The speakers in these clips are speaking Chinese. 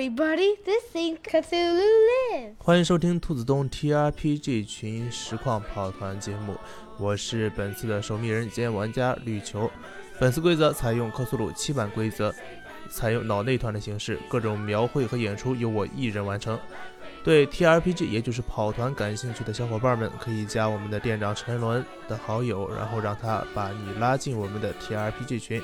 everybody, this thing Cthulhu Live. 欢迎收听兔子洞 TRPG 群实况跑团节目，我是本次的守密人兼玩家绿球。本次规则采用克苏鲁七版规则，采用脑内团的形式，各种描绘和演出由我一人完成。对 TRPG 也就是跑团感兴趣的小伙伴们，可以加我们的店长陈伦的好友，然后让他把你拉进我们的 TRPG 群。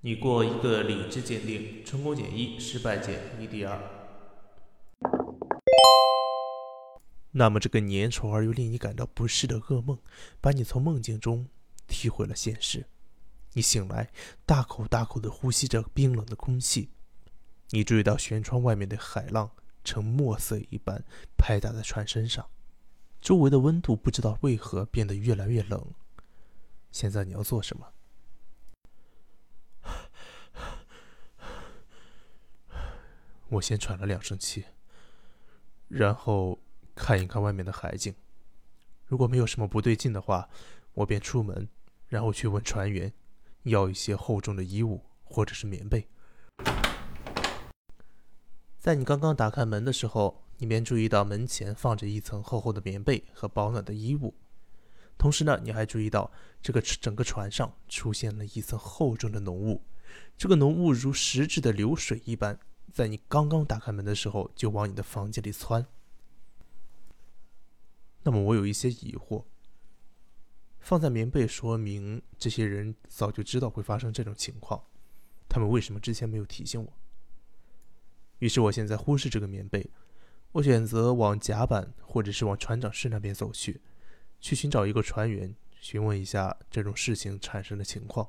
你过一个理智鉴定，成功减一，失败减一第二。那么这个粘稠而又令你感到不适的噩梦，把你从梦境中踢回了现实。你醒来，大口大口地呼吸着冰冷的空气。你注意到舷窗外面的海浪呈墨色一般拍打在船身上，周围的温度不知道为何变得越来越冷。现在你要做什么？我先喘了两声气，然后看一看外面的海景。如果没有什么不对劲的话，我便出门，然后去问船员，要一些厚重的衣物或者是棉被。在你刚刚打开门的时候，你便注意到门前放着一层厚厚的棉被和保暖的衣物。同时呢，你还注意到这个整个船上出现了一层厚重的浓雾，这个浓雾如实质的流水一般。在你刚刚打开门的时候，就往你的房间里窜。那么我有一些疑惑。放在棉被说明这些人早就知道会发生这种情况，他们为什么之前没有提醒我？于是我现在忽视这个棉被，我选择往甲板或者是往船长室那边走去，去寻找一个船员，询问一下这种事情产生的情况。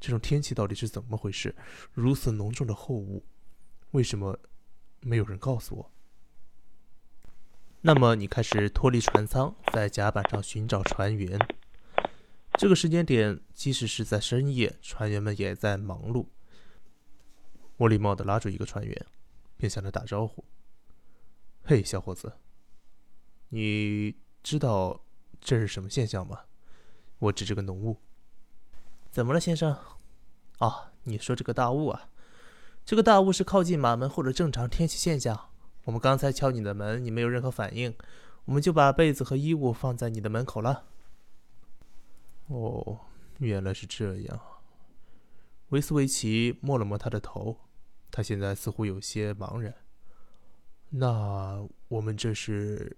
这种天气到底是怎么回事？如此浓重的厚雾。为什么没有人告诉我？那么你开始脱离船舱，在甲板上寻找船员。这个时间点，即使是在深夜，船员们也在忙碌。我礼貌地拉住一个船员，并向他打招呼：“嘿，小伙子，你知道这是什么现象吗？”我指着个浓雾。怎么了，先生？啊，你说这个大雾啊？这个大雾是靠近马门或者正常天气现象。我们刚才敲你的门，你没有任何反应，我们就把被子和衣物放在你的门口了。哦，原来是这样。维斯维奇摸了摸他的头，他现在似乎有些茫然。那我们这是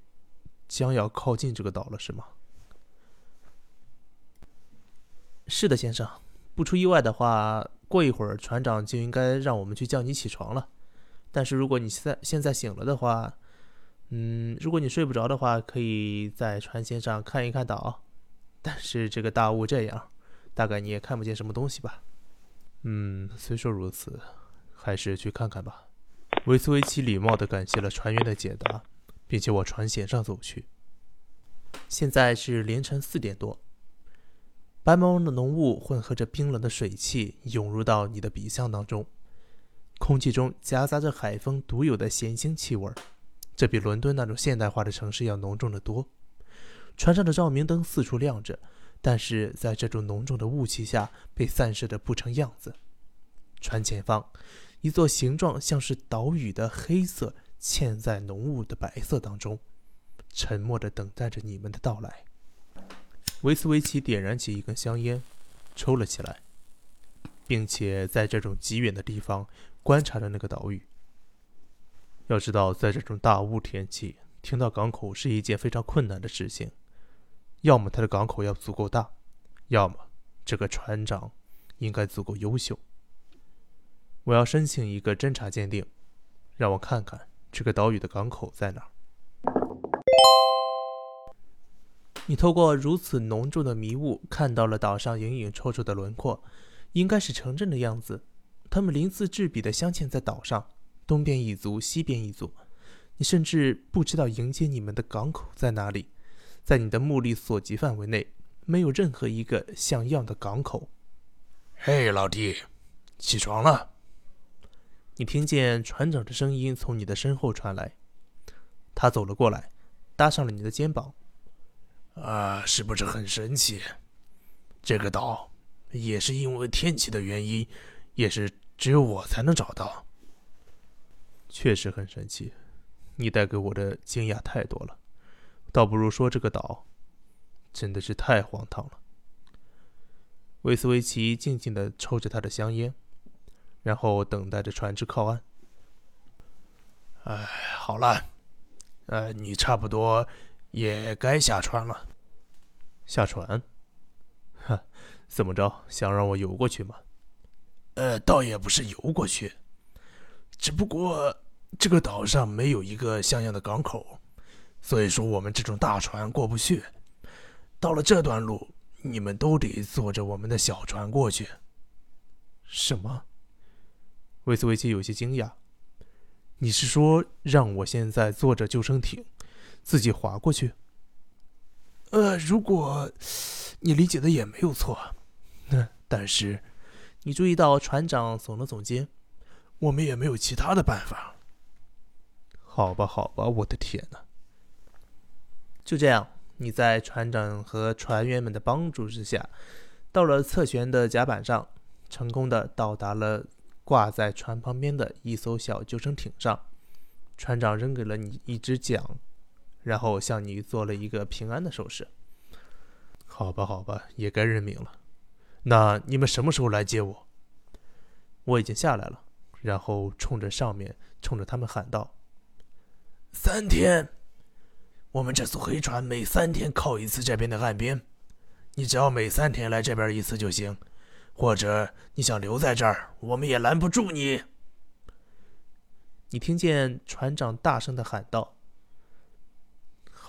将要靠近这个岛了，是吗？是的，先生。不出意外的话。过一会儿，船长就应该让我们去叫你起床了。但是如果你现在现在醒了的话，嗯，如果你睡不着的话，可以在船舷上看一看岛。但是这个大雾这样，大概你也看不见什么东西吧？嗯，虽说如此，还是去看看吧。维斯维奇礼貌地感谢了船员的解答，并且往船舷上走去。现在是凌晨四点多。白茫茫的浓雾混合着冰冷的水汽涌入到你的鼻腔当中，空气中夹杂着海风独有的咸腥气味，这比伦敦那种现代化的城市要浓重的多。船上的照明灯四处亮着，但是在这种浓重的雾气下被散射得不成样子。船前方，一座形状像是岛屿的黑色嵌在浓雾的白色当中，沉默地等待着你们的到来。维斯维奇点燃起一根香烟，抽了起来，并且在这种极远的地方观察着那个岛屿。要知道，在这种大雾天气，停到港口是一件非常困难的事情。要么他的港口要足够大，要么这个船长应该足够优秀。我要申请一个侦查鉴定，让我看看这个岛屿的港口在哪儿。你透过如此浓重的迷雾，看到了岛上隐隐绰绰的轮廓，应该是城镇的样子。他们鳞次栉比地镶嵌在岛上，东边一组，西边一组。你甚至不知道迎接你们的港口在哪里，在你的目力所及范围内，没有任何一个像样的港口。嘿，老弟，起床了！你听见船长的声音从你的身后传来，他走了过来，搭上了你的肩膀。啊，是不是很神奇？这个岛也是因为天气的原因，也是只有我才能找到。确实很神奇，你带给我的惊讶太多了，倒不如说这个岛真的是太荒唐了。维斯维奇静静地抽着他的香烟，然后等待着船只靠岸。哎，好了，呃，你差不多也该下船了。下船？哈，怎么着？想让我游过去吗？呃，倒也不是游过去，只不过这个岛上没有一个像样的港口，所以说我们这种大船过不去。到了这段路，你们都得坐着我们的小船过去。什么？维斯维奇有些惊讶。你是说让我现在坐着救生艇，自己划过去？呃，如果你理解的也没有错，那但是你注意到船长耸了耸肩，我们也没有其他的办法。好吧，好吧，我的天哪！就这样，你在船长和船员们的帮助之下，到了侧舷的甲板上，成功的到达了。挂在船旁边的一艘小救生艇上，船长扔给了你一只桨，然后向你做了一个平安的手势。好吧，好吧，也该认命了。那你们什么时候来接我？我已经下来了，然后冲着上面，冲着他们喊道：“三天，我们这艘黑船每三天靠一次这边的岸边，你只要每三天来这边一次就行。”或者你想留在这儿，我们也拦不住你。你听见船长大声的喊道：“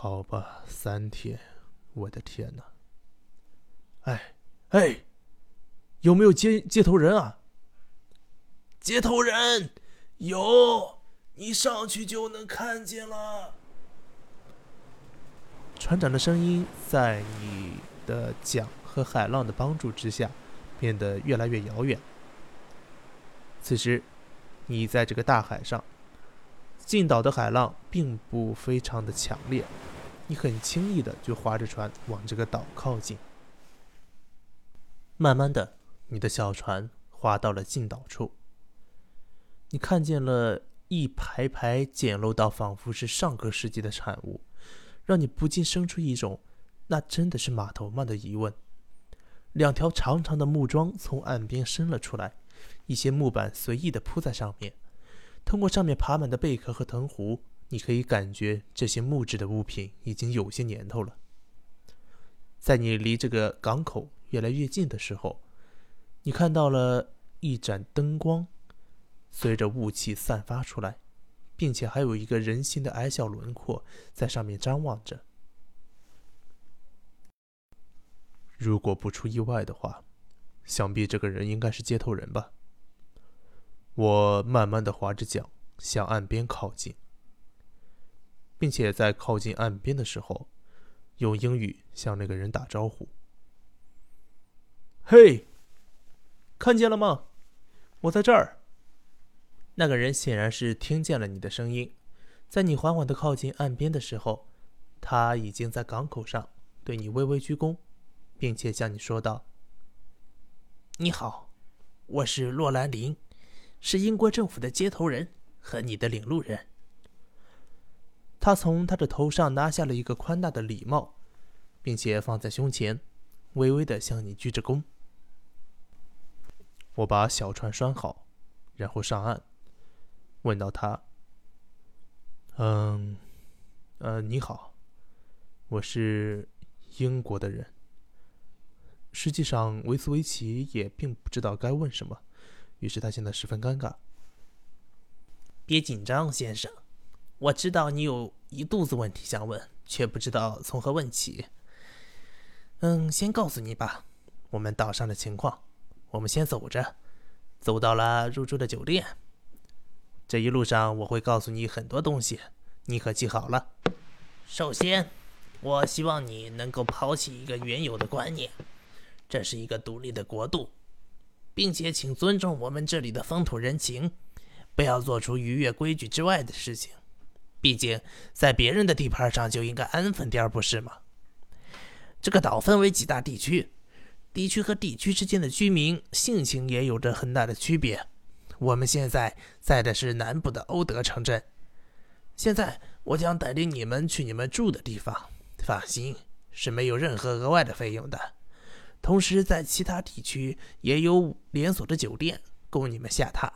好吧，三天，我的天哪！哎哎，有没有接接头人啊？接头人有，你上去就能看见了。”船长的声音在你的桨和海浪的帮助之下。变得越来越遥远。此时，你在这个大海上，近岛的海浪并不非常的强烈，你很轻易的就划着船往这个岛靠近。慢慢的，你的小船划到了近岛处，你看见了一排排简陋到仿佛是上个世纪的产物，让你不禁生出一种“那真的是码头吗”的疑问。两条长长的木桩从岸边伸了出来，一些木板随意地铺在上面。通过上面爬满的贝壳和藤壶，你可以感觉这些木质的物品已经有些年头了。在你离这个港口越来越近的时候，你看到了一盏灯光随着雾气散发出来，并且还有一个人形的矮小轮廓在上面张望着。如果不出意外的话，想必这个人应该是接头人吧。我慢慢的划着桨向岸边靠近，并且在靠近岸边的时候，用英语向那个人打招呼：“嘿，看见了吗？我在这儿。”那个人显然是听见了你的声音，在你缓缓的靠近岸边的时候，他已经在港口上对你微微鞠躬。并且向你说道：“你好，我是洛兰林，是英国政府的接头人和你的领路人。”他从他的头上拿下了一个宽大的礼帽，并且放在胸前，微微的向你鞠着躬。我把小船拴好，然后上岸，问到他：“嗯，呃，你好，我是英国的人。”实际上，维斯维奇也并不知道该问什么，于是他显得十分尴尬。别紧张，先生，我知道你有一肚子问题想问，却不知道从何问起。嗯，先告诉你吧，我们岛上的情况。我们先走着，走到了入住的酒店。这一路上我会告诉你很多东西，你可记好了。首先，我希望你能够抛弃一个原有的观念。这是一个独立的国度，并且请尊重我们这里的风土人情，不要做出逾越规矩之外的事情。毕竟，在别人的地盘上就应该安分点儿，不是吗？这个岛分为几大地区，地区和地区之间的居民性情也有着很大的区别。我们现在在的是南部的欧德城镇。现在我将带领你们去你们住的地方，放心，是没有任何额外的费用的。同时，在其他地区也有连锁的酒店供你们下榻。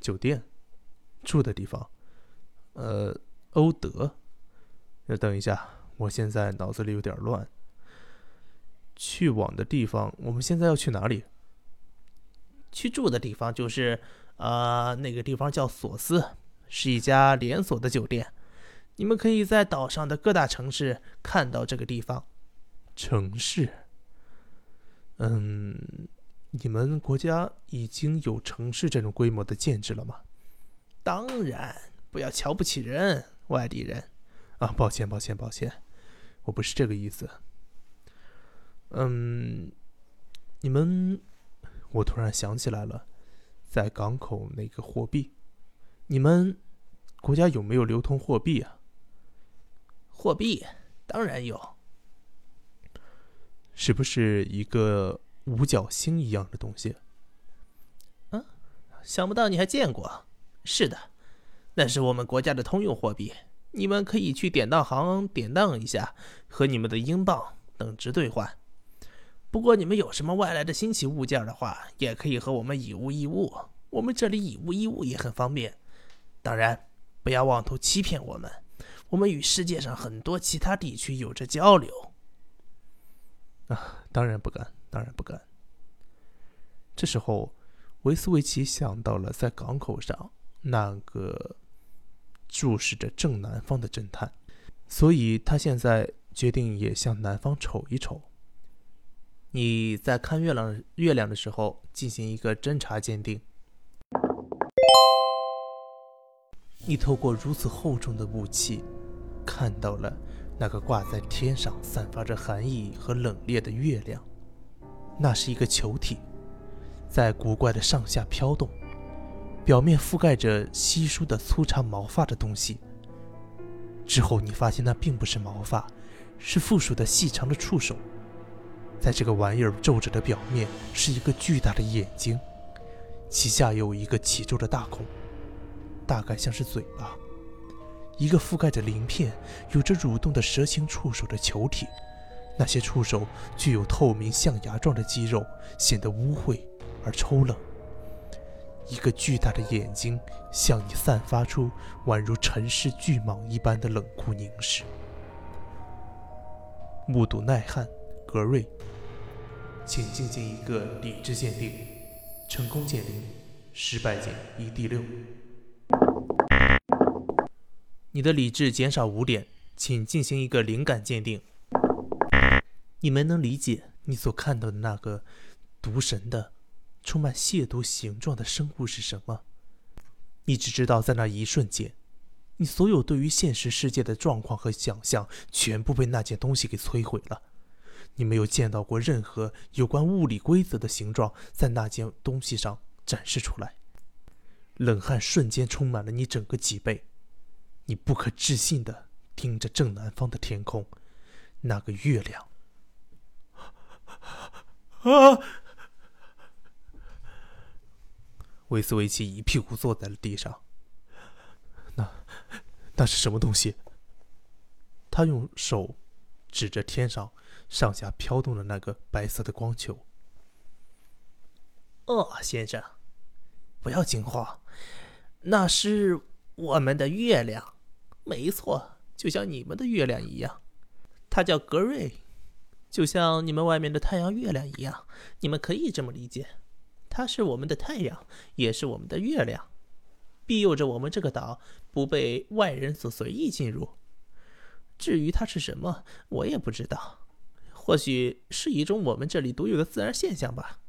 酒店，住的地方，呃，欧德。那等一下，我现在脑子里有点乱。去往的地方，我们现在要去哪里？去住的地方就是，呃，那个地方叫索斯，是一家连锁的酒店。你们可以在岛上的各大城市看到这个地方。城市？嗯，你们国家已经有城市这种规模的建制了吗？当然，不要瞧不起人，外地人。啊，抱歉，抱歉，抱歉，我不是这个意思。嗯，你们，我突然想起来了，在港口那个货币，你们国家有没有流通货币啊？货币当然有，是不是一个五角星一样的东西？嗯，想不到你还见过。是的，那是我们国家的通用货币，你们可以去典当行典当一下，和你们的英镑等值兑换。不过，你们有什么外来的新奇物件的话，也可以和我们以物易物。我们这里以物易物也很方便。当然，不要妄图欺骗我们。我们与世界上很多其他地区有着交流。啊，当然不敢，当然不敢。这时候，维斯维奇想到了在港口上那个注视着正南方的侦探，所以他现在决定也向南方瞅一瞅。你在看月亮月亮的时候进行一个侦查鉴定。你透过如此厚重的雾气，看到了那个挂在天上、散发着寒意和冷冽的月亮。那是一个球体，在古怪的上下飘动，表面覆盖着稀疏的粗长毛发的东西。之后你发现那并不是毛发，是附属的细长的触手。在这个玩意儿皱褶的表面是一个巨大的眼睛，其下有一个起皱的大孔，大概像是嘴巴。一个覆盖着鳞片、有着蠕动的蛇形触手的球体，那些触手具有透明象牙状的肌肉，显得污秽而抽冷。一个巨大的眼睛向你散发出宛如尘世巨蟒一般的冷酷凝视。目睹耐旱。格瑞，请进行一个理智鉴定，成功鉴定，失败减一 d 六。你的理智减少五点，请进行一个灵感鉴定。你们能理解你所看到的那个毒神的、充满亵渎形状的生物是什么？你只知道在那一瞬间，你所有对于现实世界的状况和想象全部被那件东西给摧毁了。你没有见到过任何有关物理规则的形状在那件东西上展示出来，冷汗瞬间充满了你整个脊背，你不可置信的盯着正南方的天空，那个月亮。啊！维斯维奇一屁股坐在了地上。那，那是什么东西？他用手指着天上。上下飘动的那个白色的光球。哦，先生，不要惊慌，那是我们的月亮，没错，就像你们的月亮一样。它叫格瑞，就像你们外面的太阳月亮一样。你们可以这么理解，它是我们的太阳，也是我们的月亮，庇佑着我们这个岛不被外人所随意进入。至于它是什么，我也不知道。或许是一种我们这里独有的自然现象吧。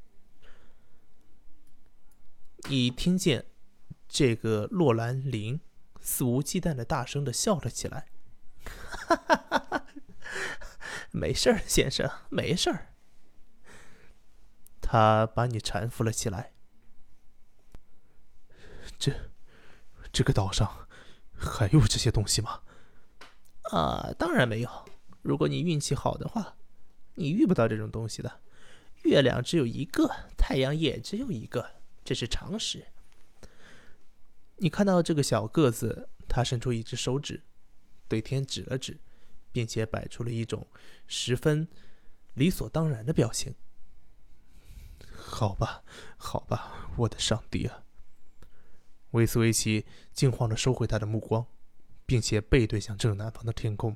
你听见这个洛兰林肆无忌惮的大声的笑了起来。哈哈哈哈没事儿，先生，没事儿。他把你搀扶了起来。这这个岛上还有这些东西吗？啊，当然没有。如果你运气好的话。你遇不到这种东西的。月亮只有一个，太阳也只有一个，这是常识。你看到这个小个子，他伸出一只手指，对天指了指，并且摆出了一种十分理所当然的表情。好吧，好吧，我的上帝啊！维斯维奇惊慌地收回他的目光，并且背对向正南方的天空。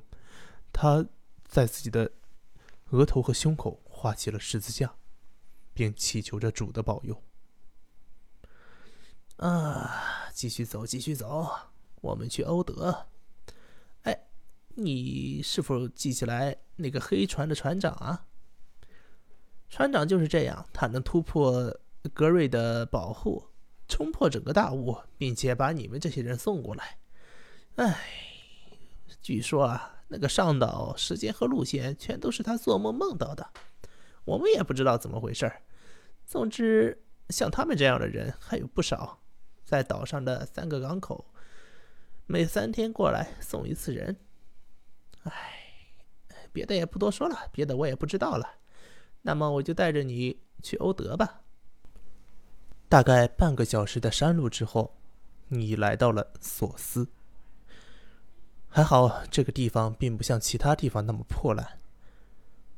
他在自己的额头和胸口画起了十字架，并祈求着主的保佑。啊，继续走，继续走，我们去欧德。哎，你是否记起来那个黑船的船长啊？船长就是这样，他能突破格瑞的保护，冲破整个大雾，并且把你们这些人送过来。哎，据说啊，那个上岛时间和路线全都是他做梦梦到的，我们也不知道怎么回事儿。总之，像他们这样的人还有不少。在岛上的三个港口，每三天过来送一次人。哎，别的也不多说了，别的我也不知道了。那么我就带着你去欧德吧。大概半个小时的山路之后，你来到了索斯。还好这个地方并不像其他地方那么破烂，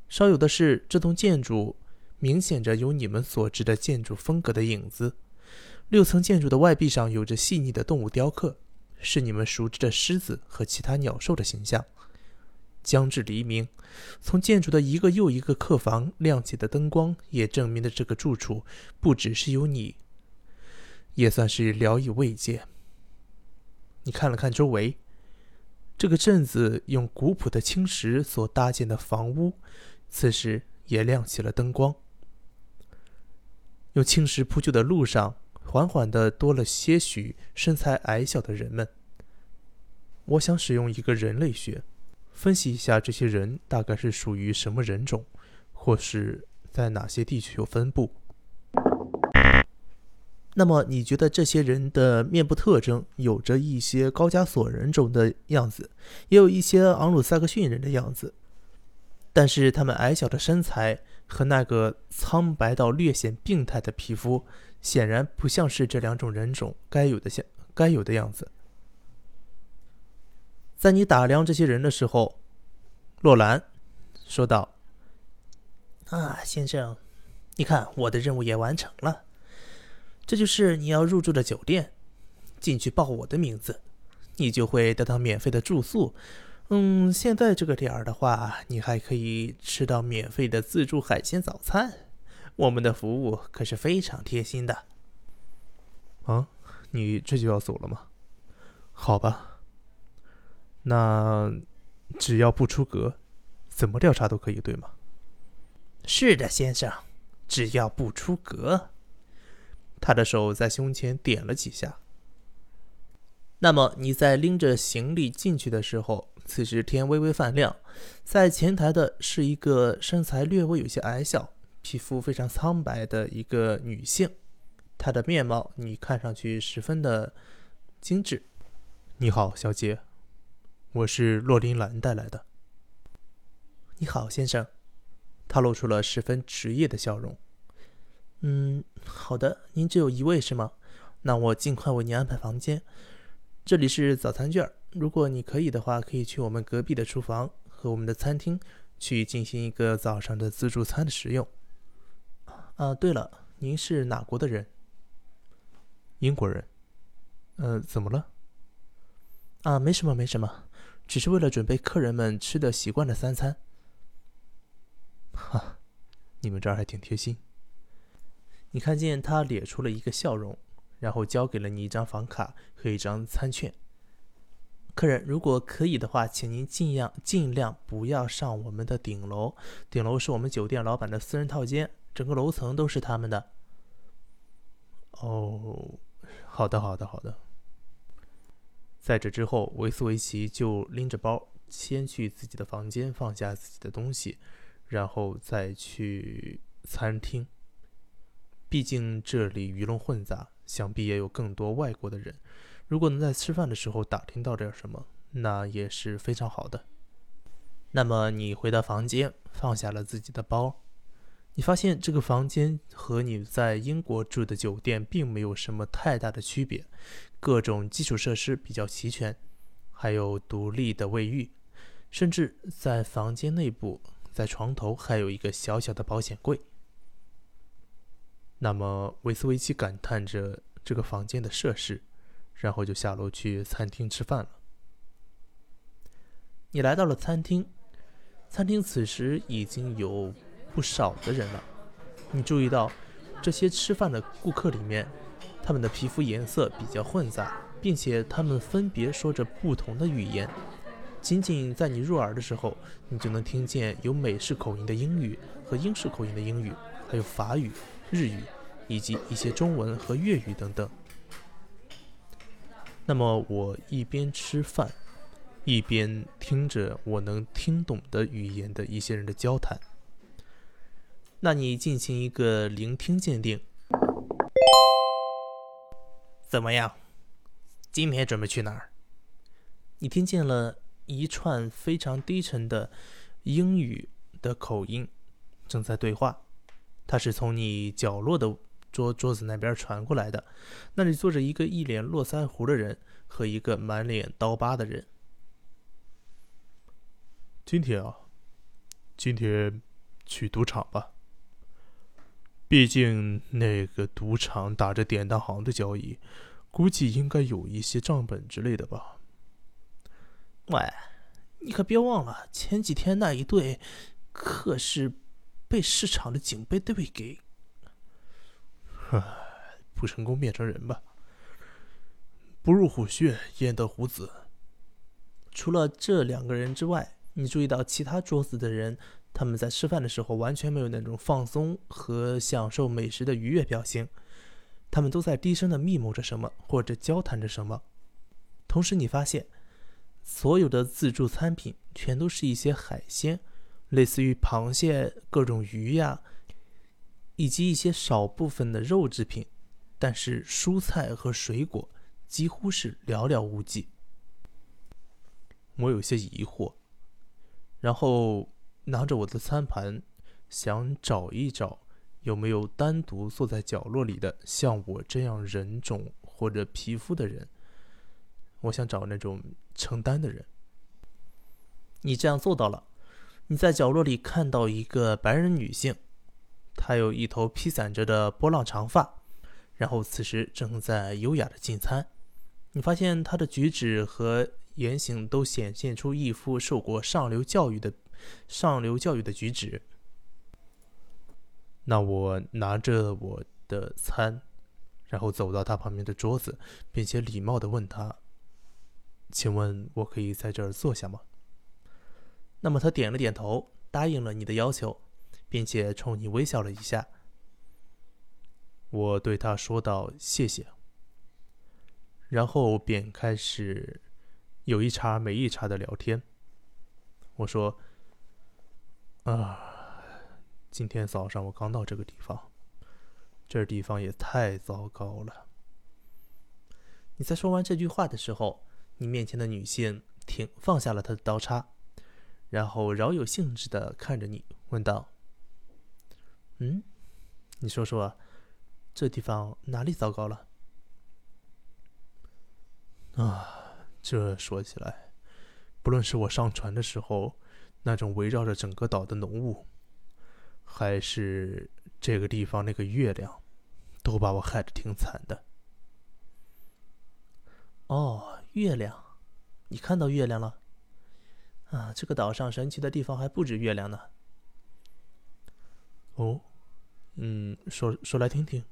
稍有的是这栋建筑明显着有你们所知的建筑风格的影子。六层建筑的外壁上有着细腻的动物雕刻，是你们熟知的狮子和其他鸟兽的形象。将至黎明，从建筑的一个又一个客房亮起的灯光，也证明了这个住处不只是有你，也算是聊以慰藉。你看了看周围，这个镇子用古朴的青石所搭建的房屋，此时也亮起了灯光。用青石铺就的路上。缓缓地多了些许身材矮小的人们。我想使用一个人类学，分析一下这些人大概是属于什么人种，或是在哪些地区有分布。那么，你觉得这些人的面部特征有着一些高加索人种的样子，也有一些昂鲁萨克逊人的样子，但是他们矮小的身材和那个苍白到略显病态的皮肤。显然不像是这两种人种该有的像该有的样子。在你打量这些人的时候，洛兰说道：“啊，先生，你看我的任务也完成了。这就是你要入住的酒店。进去报我的名字，你就会得到免费的住宿。嗯，现在这个点儿的话，你还可以吃到免费的自助海鲜早餐。”我们的服务可是非常贴心的。啊，你这就要走了吗？好吧，那只要不出格，怎么调查都可以，对吗？是的，先生，只要不出格。他的手在胸前点了几下。那么你在拎着行李进去的时候，此时天微微泛亮，在前台的是一个身材略微有些矮小。皮肤非常苍白的一个女性，她的面貌你看上去十分的精致。你好，小姐，我是洛林兰带来的。你好，先生。他露出了十分职业的笑容。嗯，好的，您只有一位是吗？那我尽快为您安排房间。这里是早餐券，如果你可以的话，可以去我们隔壁的厨房和我们的餐厅去进行一个早上的自助餐的食用。啊，对了，您是哪国的人？英国人。呃，怎么了？啊，没什么，没什么，只是为了准备客人们吃的习惯的三餐。哈，你们这儿还挺贴心。你看见他咧出了一个笑容，然后交给了你一张房卡和一张餐券。客人，如果可以的话，请您尽量尽量不要上我们的顶楼，顶楼是我们酒店老板的私人套间。整个楼层都是他们的。哦，好的，好的，好的。在这之后，维斯维奇就拎着包，先去自己的房间放下自己的东西，然后再去餐厅。毕竟这里鱼龙混杂，想必也有更多外国的人。如果能在吃饭的时候打听到点什么，那也是非常好的。那么你回到房间，放下了自己的包，你发现这个房间和你在英国住的酒店并没有什么太大的区别，各种基础设施比较齐全，还有独立的卫浴，甚至在房间内部，在床头还有一个小小的保险柜。那么维斯维奇感叹着这个房间的设施，然后就下楼去餐厅吃饭了。你来到了餐厅，餐厅此时已经有不少的人了。你注意到这些吃饭的顾客里面，他们的皮肤颜色比较混杂，并且他们分别说着不同的语言。仅仅在你入耳的时候，你就能听见有美式口音的英语和英式口音的英语，还有法语、日语，以及一些中文和粤语等等。那么我一边吃饭，一边听着我能听懂的语言的一些人的交谈。那你进行一个聆听鉴定，怎么样？今天准备去哪儿？你听见了一串非常低沉的英语的口音，正在对话。它是从你角落的桌桌子那边传过来的。那里坐着一个一脸络腮胡的人和一个满脸刀疤的人。今天啊，今天去赌场吧。毕竟那个赌场打着典当行的交易，估计应该有一些账本之类的吧。喂，你可别忘了，前几天那一对可是被市场的警备队给……唉，不成功变成人吧。不入虎穴，焉得虎子。除了这两个人之外，你注意到其他桌子的人，他们在吃饭的时候完全没有那种放松和享受美食的愉悦表情，他们都在低声的密谋着什么，或者交谈着什么。同时，你发现。所有的自助餐品全都是一些海鲜，类似于螃蟹、各种鱼呀，以及一些少部分的肉制品，但是蔬菜和水果几乎是寥寥无几。我有些疑惑，然后拿着我的餐盘，想找一找有没有单独坐在角落里的像我这样人种或者皮肤的人。我想找那种承担的人。你这样做到了。你在角落里看到一个白人女性，她有一头披散着的波浪长发，然后此时正在优雅的进餐。你发现她的举止和言行都显现出一副受过上流教育的上流教育的举止。那我拿着我的餐，然后走到他旁边的桌子，并且礼貌的问他。请问我可以在这儿坐下吗？那么他点了点头，答应了你的要求，并且冲你微笑了一下。我对他说道：“谢谢。”然后便开始有一茬没一茬的聊天。我说：“啊，今天早上我刚到这个地方，这地方也太糟糕了。”你在说完这句话的时候。你面前的女性停放下了她的刀叉，然后饶有兴致的看着你，问道：“嗯，你说说，这地方哪里糟糕了？”啊，这说起来，不论是我上船的时候那种围绕着整个岛的浓雾，还是这个地方那个月亮，都把我害得挺惨的。哦。月亮，你看到月亮了？啊，这个岛上神奇的地方还不止月亮呢。哦，嗯，说说来听听。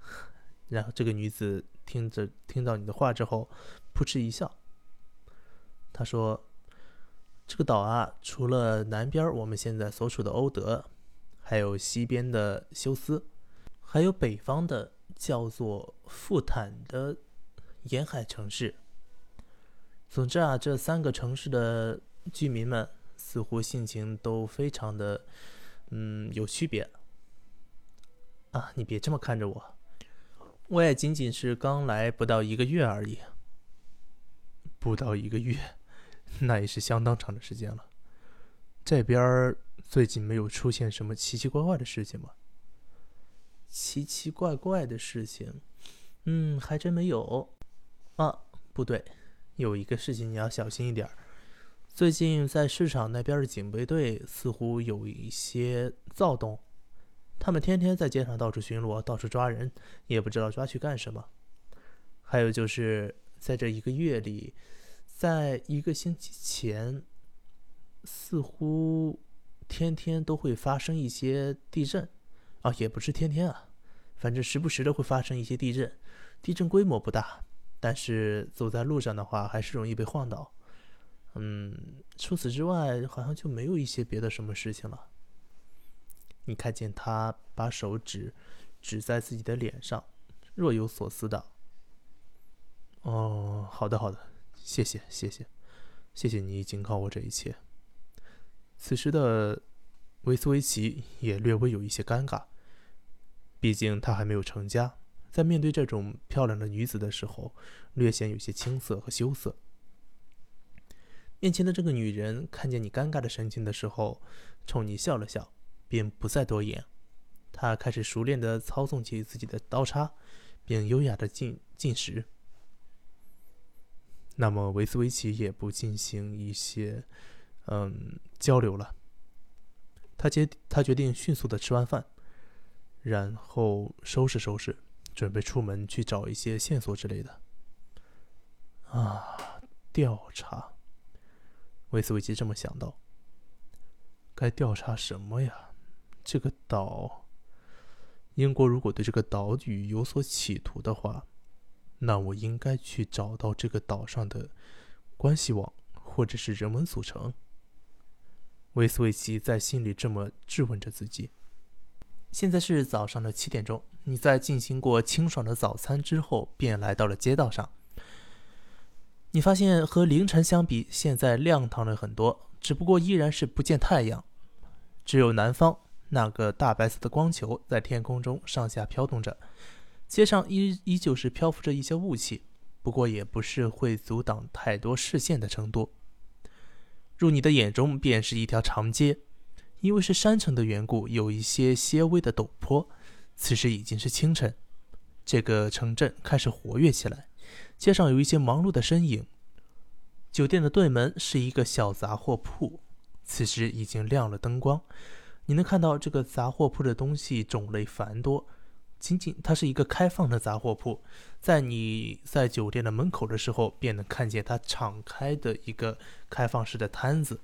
然后这个女子听着听到你的话之后，扑哧一笑。她说：“这个岛啊，除了南边我们现在所处的欧德，还有西边的休斯，还有北方的叫做富坦的。”沿海城市。总之啊，这三个城市的居民们似乎性情都非常的，嗯，有区别。啊，你别这么看着我，我也仅仅是刚来不到一个月而已。不到一个月，那也是相当长的时间了。这边最近没有出现什么奇奇怪怪的事情吗？奇奇怪怪的事情，嗯，还真没有。啊，不对，有一个事情你要小心一点。最近在市场那边的警备队似乎有一些躁动，他们天天在街上到处巡逻，到处抓人，也不知道抓去干什么。还有就是在这一个月里，在一个星期前，似乎天天都会发生一些地震。啊，也不是天天啊，反正时不时的会发生一些地震，地震规模不大，但是走在路上的话还是容易被晃倒。嗯，除此之外，好像就没有一些别的什么事情了。你看见他把手指指在自己的脸上，若有所思的。哦，好的好的，谢谢谢谢，谢谢你警告我这一切。此时的。维斯维奇也略微有一些尴尬，毕竟他还没有成家，在面对这种漂亮的女子的时候，略显有些青涩和羞涩。面前的这个女人看见你尴尬的神情的时候，冲你笑了笑，便不再多言。她开始熟练地操纵起自己的刀叉，并优雅地进进食。那么维斯维奇也不进行一些嗯交流了。他决他决定迅速的吃完饭，然后收拾收拾，准备出门去找一些线索之类的。啊，调查，维斯维奇这么想到。该调查什么呀？这个岛，英国如果对这个岛屿有所企图的话，那我应该去找到这个岛上的关系网，或者是人文组成。维斯维奇在心里这么质问着自己。现在是早上的七点钟，你在进行过清爽的早餐之后，便来到了街道上。你发现和凌晨相比，现在亮堂了很多，只不过依然是不见太阳，只有南方那个大白色的光球在天空中上下飘动着。街上依依旧是漂浮着一些雾气，不过也不是会阻挡太多视线的程度。入你的眼中便是一条长街，因为是山城的缘故，有一些些微的陡坡。此时已经是清晨，这个城镇开始活跃起来，街上有一些忙碌的身影。酒店的对门是一个小杂货铺，此时已经亮了灯光，你能看到这个杂货铺的东西种类繁多。仅仅它是一个开放的杂货铺，在你在酒店的门口的时候，便能看见它敞开的一个开放式的摊子，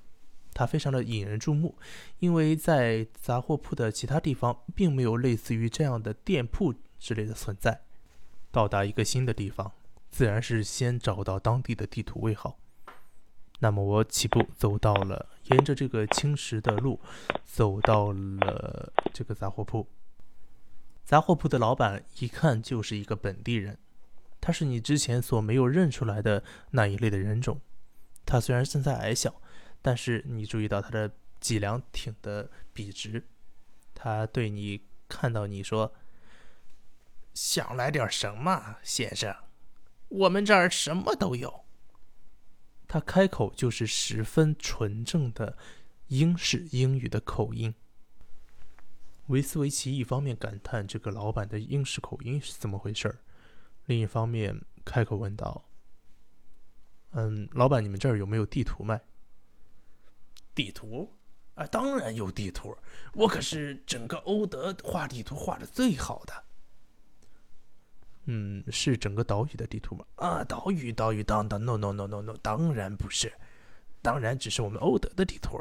它非常的引人注目，因为在杂货铺的其他地方并没有类似于这样的店铺之类的存在。到达一个新的地方，自然是先找到当地的地图为好。那么我起步走到了，沿着这个青石的路，走到了这个杂货铺。杂货铺的老板一看就是一个本地人，他是你之前所没有认出来的那一类的人种。他虽然身材矮小，但是你注意到他的脊梁挺得笔直。他对你看到你说：“想来点什么，先生？我们这儿什么都有。”他开口就是十分纯正的英式英语的口音。维斯维奇一方面感叹这个老板的英式口音是怎么回事儿，另一方面开口问道：“嗯，老板，你们这儿有没有地图卖？”“地图？啊，当然有地图，我可是整个欧德画地图画的最好的。”“嗯，是整个岛屿的地图吗？”“啊，岛屿，岛屿，当当，no no no no no，当然不是，当然只是我们欧德的地图。”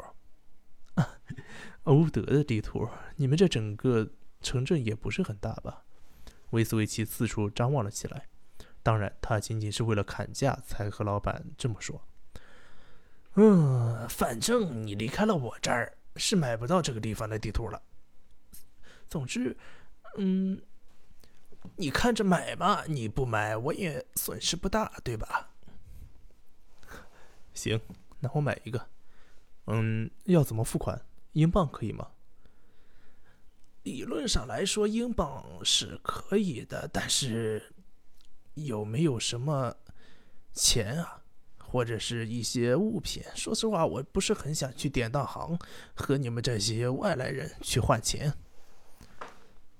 欧德的地图，你们这整个城镇也不是很大吧？维斯维奇四处张望了起来。当然，他仅仅是为了砍价才和老板这么说。嗯，反正你离开了我这儿，是买不到这个地方的地图了。总之，嗯，你看着买吧，你不买我也损失不大，对吧？行，那我买一个。嗯，要怎么付款？英镑可以吗？理论上来说，英镑是可以的，但是有没有什么钱啊？或者是一些物品。说实话，我不是很想去典当行和你们这些外来人去换钱。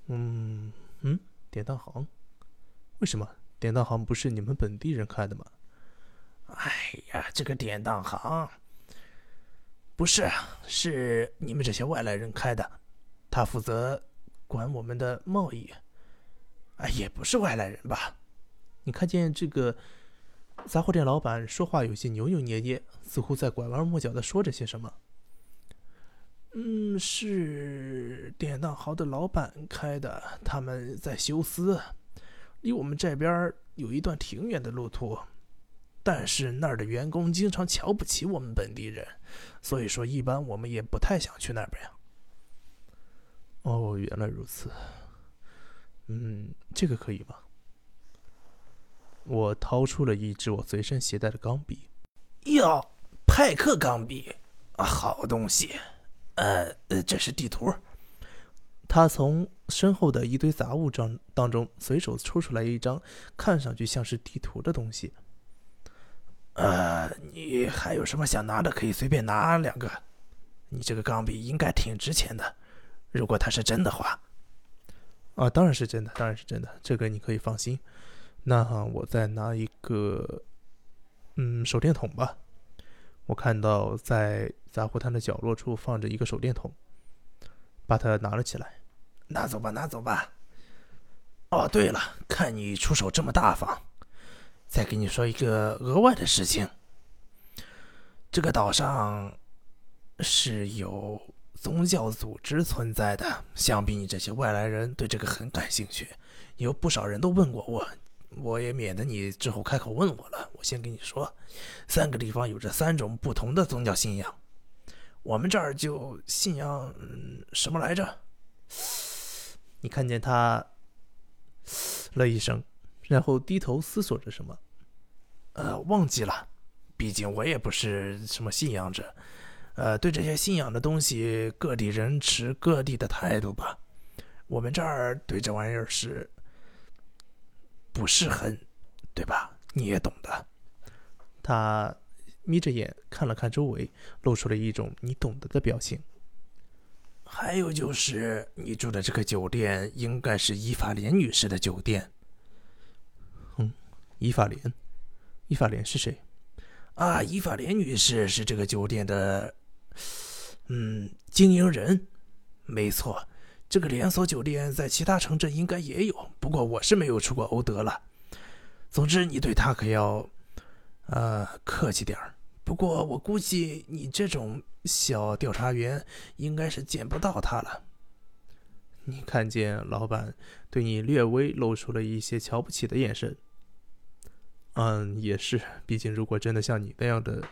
嗯嗯，典当行？为什么？典当行不是你们本地人开的吗？哎呀，这个典当行不是，是你们这些外来人开的，他负责管我们的贸易。哎，也不是外来人吧？你看见这个杂货店老板说话有些扭扭捏捏，似乎在拐弯抹角的说着些什么。嗯，是典当行的老板开的，他们在休斯，离我们这边有一段挺远的路途。但是那儿的员工经常瞧不起我们本地人，所以说一般我们也不太想去那边呀。哦，原来如此。嗯，这个可以吗？我掏出了一支我随身携带的钢笔。哟，派克钢笔啊，好东西。呃呃，这是地图。他从身后的一堆杂物中当中随手抽出来一张看上去像是地图的东西。呃，你还有什么想拿的，可以随便拿两个。你这个钢笔应该挺值钱的，如果它是真的话。啊，当然是真的，当然是真的，这个你可以放心。那我再拿一个，嗯，手电筒吧。我看到在杂货摊的角落处放着一个手电筒，把它拿了起来。拿走吧，拿走吧。哦，对了，看你出手这么大方，再给你说一个额外的事情。这个岛上是有。宗教组织存在的，想必你这些外来人对这个很感兴趣。有不少人都问过我，我也免得你之后开口问我了。我先跟你说，三个地方有着三种不同的宗教信仰。我们这儿就信仰嗯什么来着？你看见他了一声，然后低头思索着什么？呃，忘记了。毕竟我也不是什么信仰者。呃，对这些信仰的东西，各地人持各地的态度吧。我们这儿对这玩意儿是不是很，对吧？你也懂的。他眯着眼看了看周围，露出了一种你懂得的表情。还有就是，你住的这个酒店应该是伊法莲女士的酒店。嗯，伊法莲，伊法莲是谁？啊，伊法莲女士是这个酒店的。嗯，经营人，没错，这个连锁酒店在其他城镇应该也有，不过我是没有出过欧德了。总之，你对他可要，呃，客气点儿。不过我估计你这种小调查员应该是见不到他了。你看见老板对你略微露出了一些瞧不起的眼神。嗯，也是，毕竟如果真的像你那样的。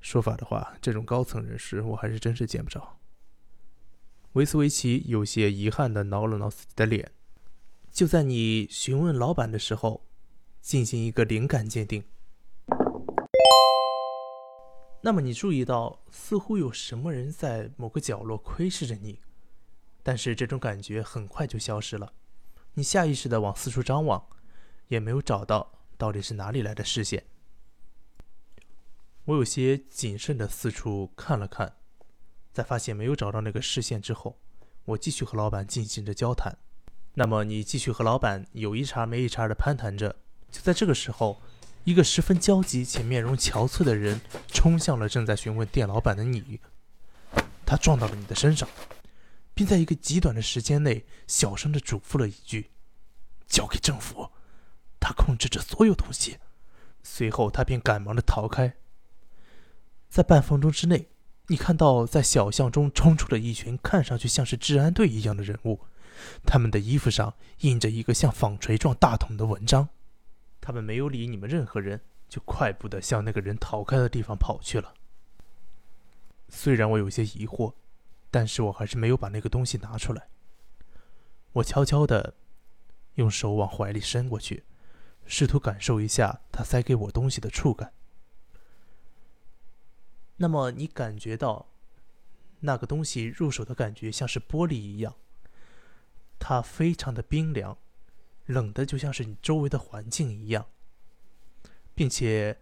说法的话，这种高层人士我还是真是见不着。维斯维奇有些遗憾地挠了挠自己的脸。就在你询问老板的时候，进行一个灵感鉴定。那么你注意到，似乎有什么人在某个角落窥视着你，但是这种感觉很快就消失了。你下意识地往四处张望，也没有找到到底是哪里来的视线。我有些谨慎地四处看了看，在发现没有找到那个视线之后，我继续和老板进行着交谈。那么你继续和老板有一茬没一茬地攀谈着。就在这个时候，一个十分焦急且面容憔悴的人冲向了正在询问店老板的你，他撞到了你的身上，并在一个极短的时间内小声地嘱咐了一句：“交给政府，他控制着所有东西。”随后他便赶忙的逃开。在半分钟之内，你看到在小巷中冲出了一群看上去像是治安队一样的人物，他们的衣服上印着一个像纺锤状大桶的文章。他们没有理你们任何人，就快步的向那个人逃开的地方跑去了。虽然我有些疑惑，但是我还是没有把那个东西拿出来。我悄悄的用手往怀里伸过去，试图感受一下他塞给我东西的触感。那么你感觉到那个东西入手的感觉像是玻璃一样，它非常的冰凉，冷的就像是你周围的环境一样，并且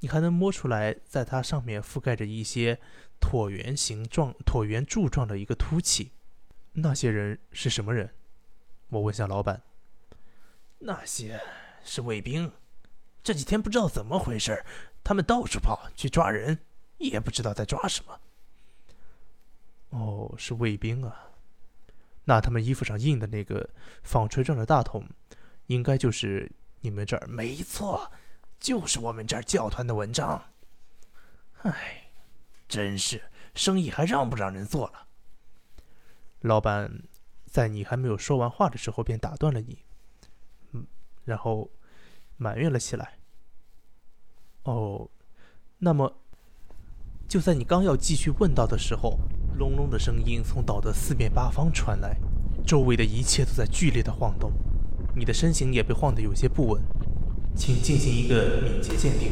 你还能摸出来，在它上面覆盖着一些椭圆形状、椭圆柱状的一个凸起。那些人是什么人？我问下老板。那些是卫兵，这几天不知道怎么回事，他们到处跑去抓人，也不知道在抓什么。哦，是卫兵啊。那他们衣服上印的那个纺锤状的大桶，应该就是你们这儿？没错，就是我们这儿教团的文章。唉，真是生意还让不让人做了？老板在你还没有说完话的时候便打断了你，然后埋怨了起来。哦，那么就在你刚要继续问道的时候，隆隆的声音从岛的四面八方传来，周围的一切都在剧烈的晃动，你的身形也被晃得有些不稳，请进行一个敏捷鉴定。